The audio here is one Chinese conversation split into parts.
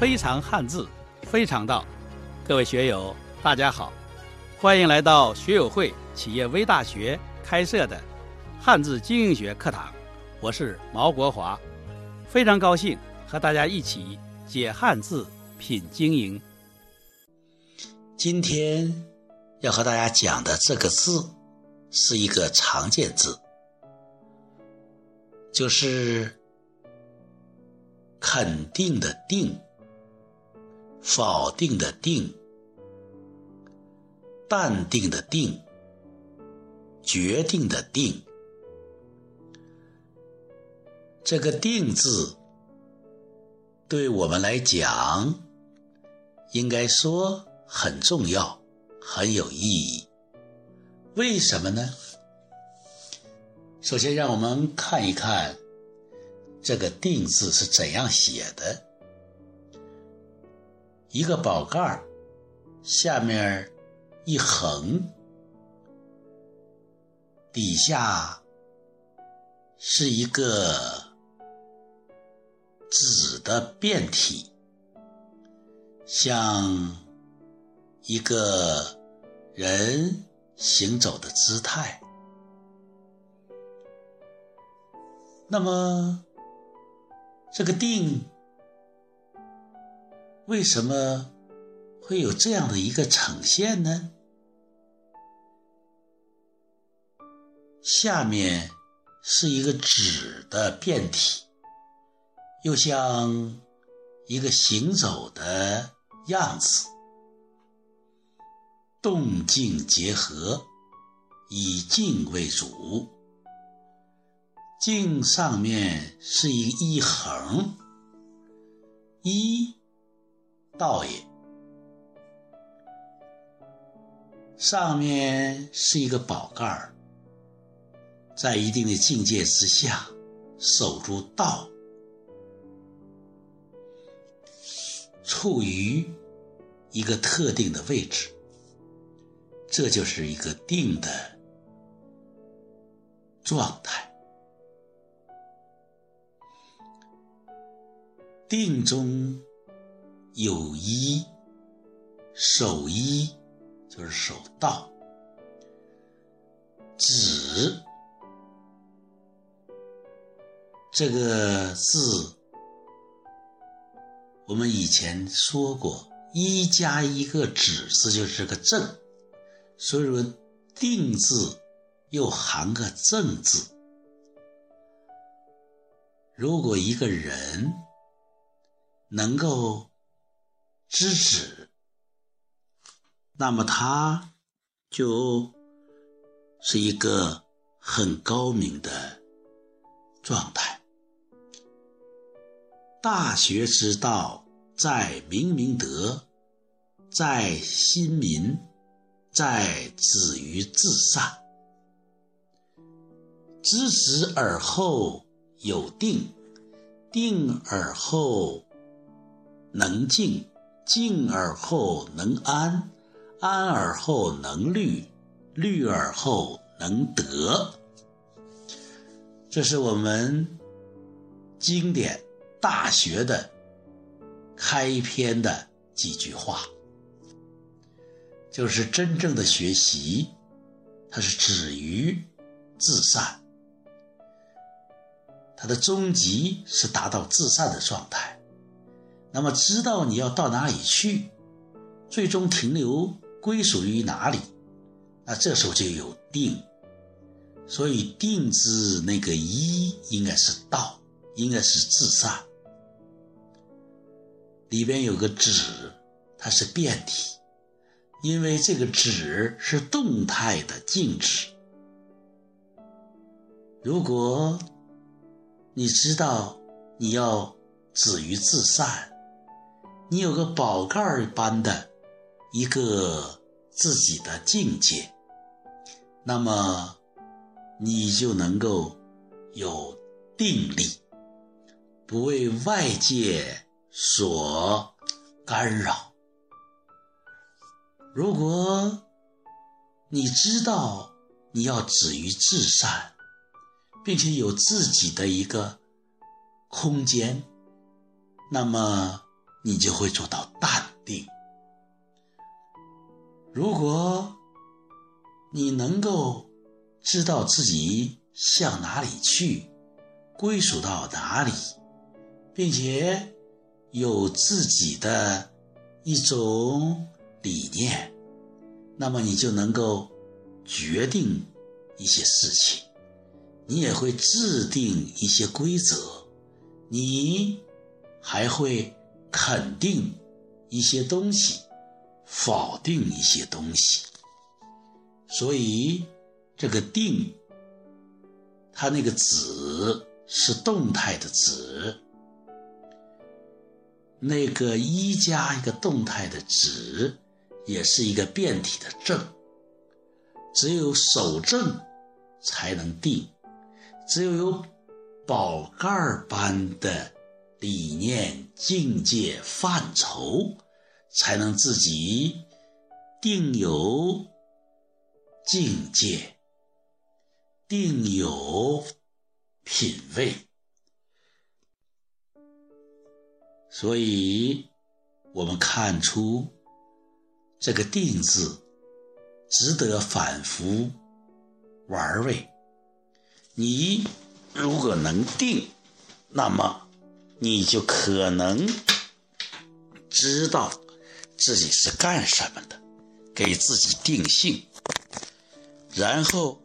非常汉字，非常道。各位学友，大家好，欢迎来到学友会企业微大学开设的汉字经营学课堂。我是毛国华，非常高兴和大家一起解汉字、品经营。今天要和大家讲的这个字是一个常见字，就是肯定的“定”。否定的定，淡定的定，决定的定。这个“定”字，对我们来讲，应该说很重要，很有意义。为什么呢？首先，让我们看一看这个“定”字是怎样写的。一个宝盖儿，下面一横，底下是一个纸的变体，像一个人行走的姿态。那么，这个定。为什么会有这样的一个呈现呢？下面是一个纸的变体，又像一个行走的样子，动静结合，以静为主。静上面是一一横，一。道也，上面是一个宝盖儿，在一定的境界之下，守住道，处于一个特定的位置，这就是一个定的状态，定中。有一守一，就是守道。止这个字，我们以前说过，一加一个止字就是个正，所以说定字又含个正字。如果一个人能够知止，那么他就是一个很高明的状态。大学之道，在明明德，在亲民，在止于至善。知止而后有定，定而后能静。静而后能安，安而后能虑，虑而后能得。这是我们经典《大学》的开篇的几句话，就是真正的学习，它是止于至善，它的终极是达到至善的状态。那么知道你要到哪里去，最终停留归属于哪里，那这时候就有定。所以定字那个一应该是道，应该是至善。里边有个止，它是变体，因为这个止是动态的静止。如果你知道你要止于至善。你有个宝盖儿般的一个自己的境界，那么你就能够有定力，不为外界所干扰。如果你知道你要止于至善，并且有自己的一个空间，那么。你就会做到淡定。如果你能够知道自己向哪里去，归属到哪里，并且有自己的一种理念，那么你就能够决定一些事情，你也会制定一些规则，你还会肯定一些东西，否定一些东西。所以，这个定，它那个子是动态的子，那个一加一个动态的止，也是一个变体的正。只有守正，才能定；只有有宝盖般的理念、境界、范畴，才能自己定有。境界定有品位，所以我们看出这个“定”字值得反复玩味。你如果能定，那么你就可能知道自己是干什么的，给自己定性。然后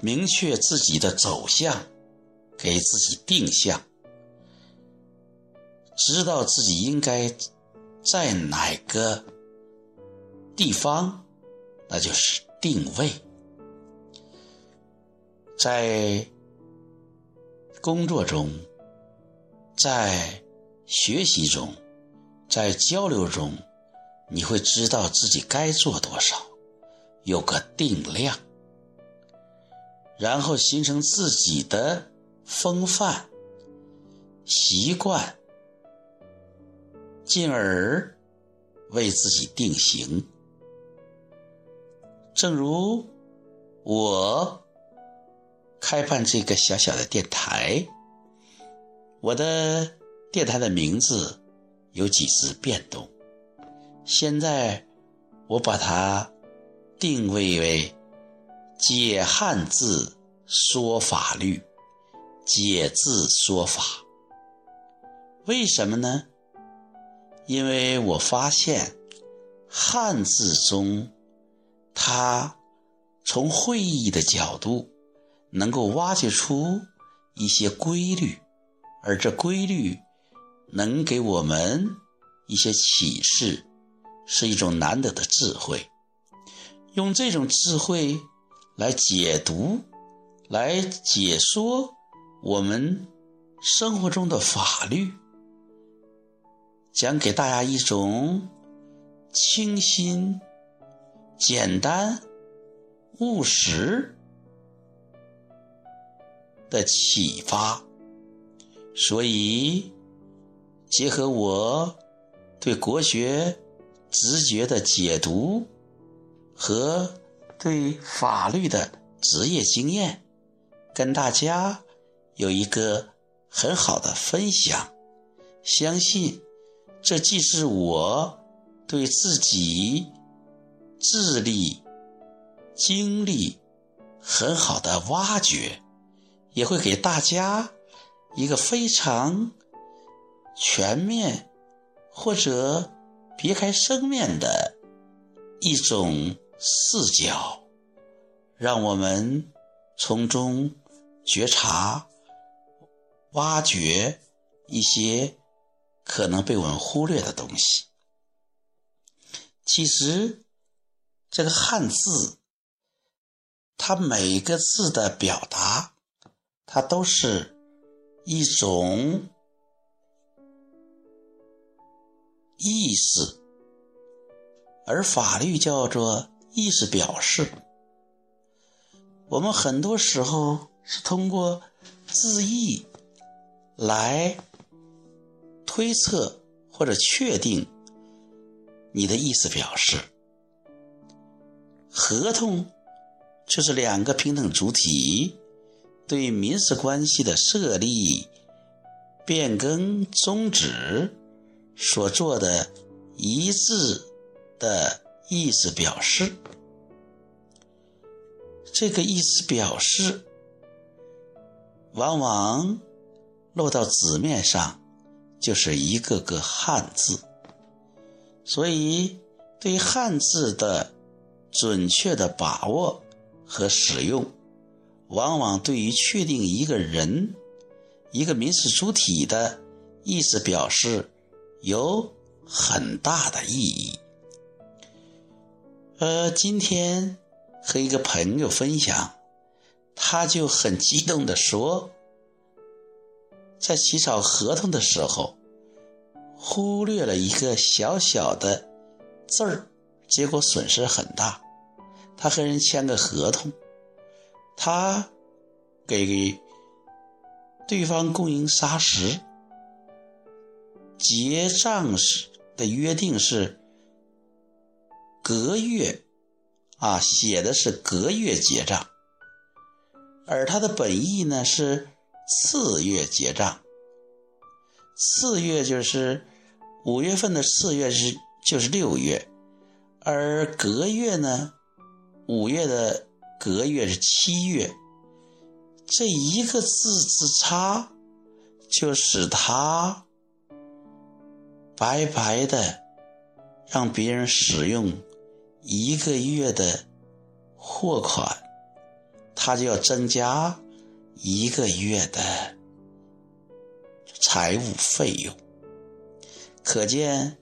明确自己的走向，给自己定向，知道自己应该在哪个地方，那就是定位。在工作中，在学习中，在交流中，你会知道自己该做多少。有个定量，然后形成自己的风范习惯，进而为自己定型。正如我开办这个小小的电台，我的电台的名字有几次变动，现在我把它。定位为解汉字说法律，解字说法。为什么呢？因为我发现汉字中，它从会意的角度能够挖掘出一些规律，而这规律能给我们一些启示，是一种难得的智慧。用这种智慧来解读、来解说我们生活中的法律，讲给大家一种清新、简单、务实的启发。所以，结合我对国学直觉的解读。和对法律的职业经验，跟大家有一个很好的分享。相信这既是我对自己智力、经历很好的挖掘，也会给大家一个非常全面或者别开生面的一种。视角，让我们从中觉察、挖掘一些可能被我们忽略的东西。其实，这个汉字，它每个字的表达，它都是一种意思，而法律叫做。意思表示，我们很多时候是通过字义来推测或者确定你的意思表示。合同就是两个平等主体对民事关系的设立、变更、终止，所做的一致的意思表示。这个意思表示，往往落到纸面上就是一个个汉字，所以对汉字的准确的把握和使用，往往对于确定一个人、一个民事主体的意思表示有很大的意义。呃，今天。和一个朋友分享，他就很激动地说，在起草合同的时候，忽略了一个小小的字儿，结果损失很大。他和人签个合同，他给对方供应砂石，结账时的约定是隔月。啊，写的是隔月结账，而他的本意呢是次月结账。次月就是五月份的次月是就是六月，而隔月呢，五月的隔月是七月。这一个字之差，就使他白白的让别人使用。一个月的货款，他就要增加一个月的财务费用。可见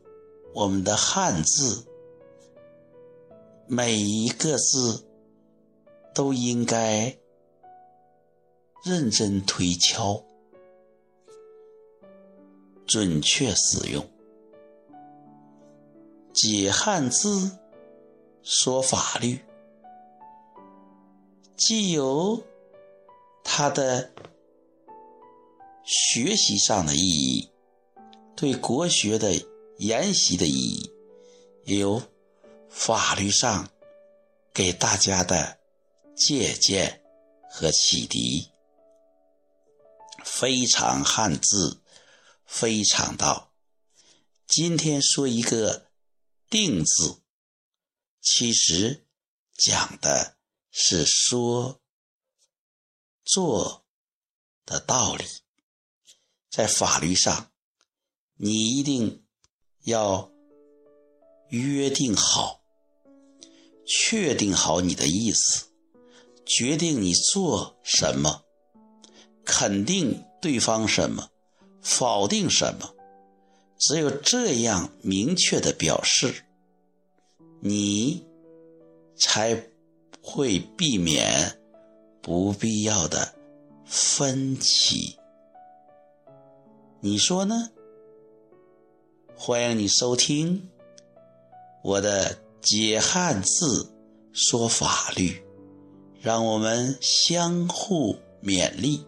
我们的汉字每一个字都应该认真推敲、准确使用，解汉字。说法律，既有它的学习上的意义，对国学的研习的意义，也有法律上给大家的借鉴和启迪。非常汉字，非常道。今天说一个“定”字。其实讲的是说做的道理，在法律上，你一定要约定好，确定好你的意思，决定你做什么，肯定对方什么，否定什么，只有这样明确的表示。你才会避免不必要的分歧，你说呢？欢迎你收听我的解汉字说法律，让我们相互勉励。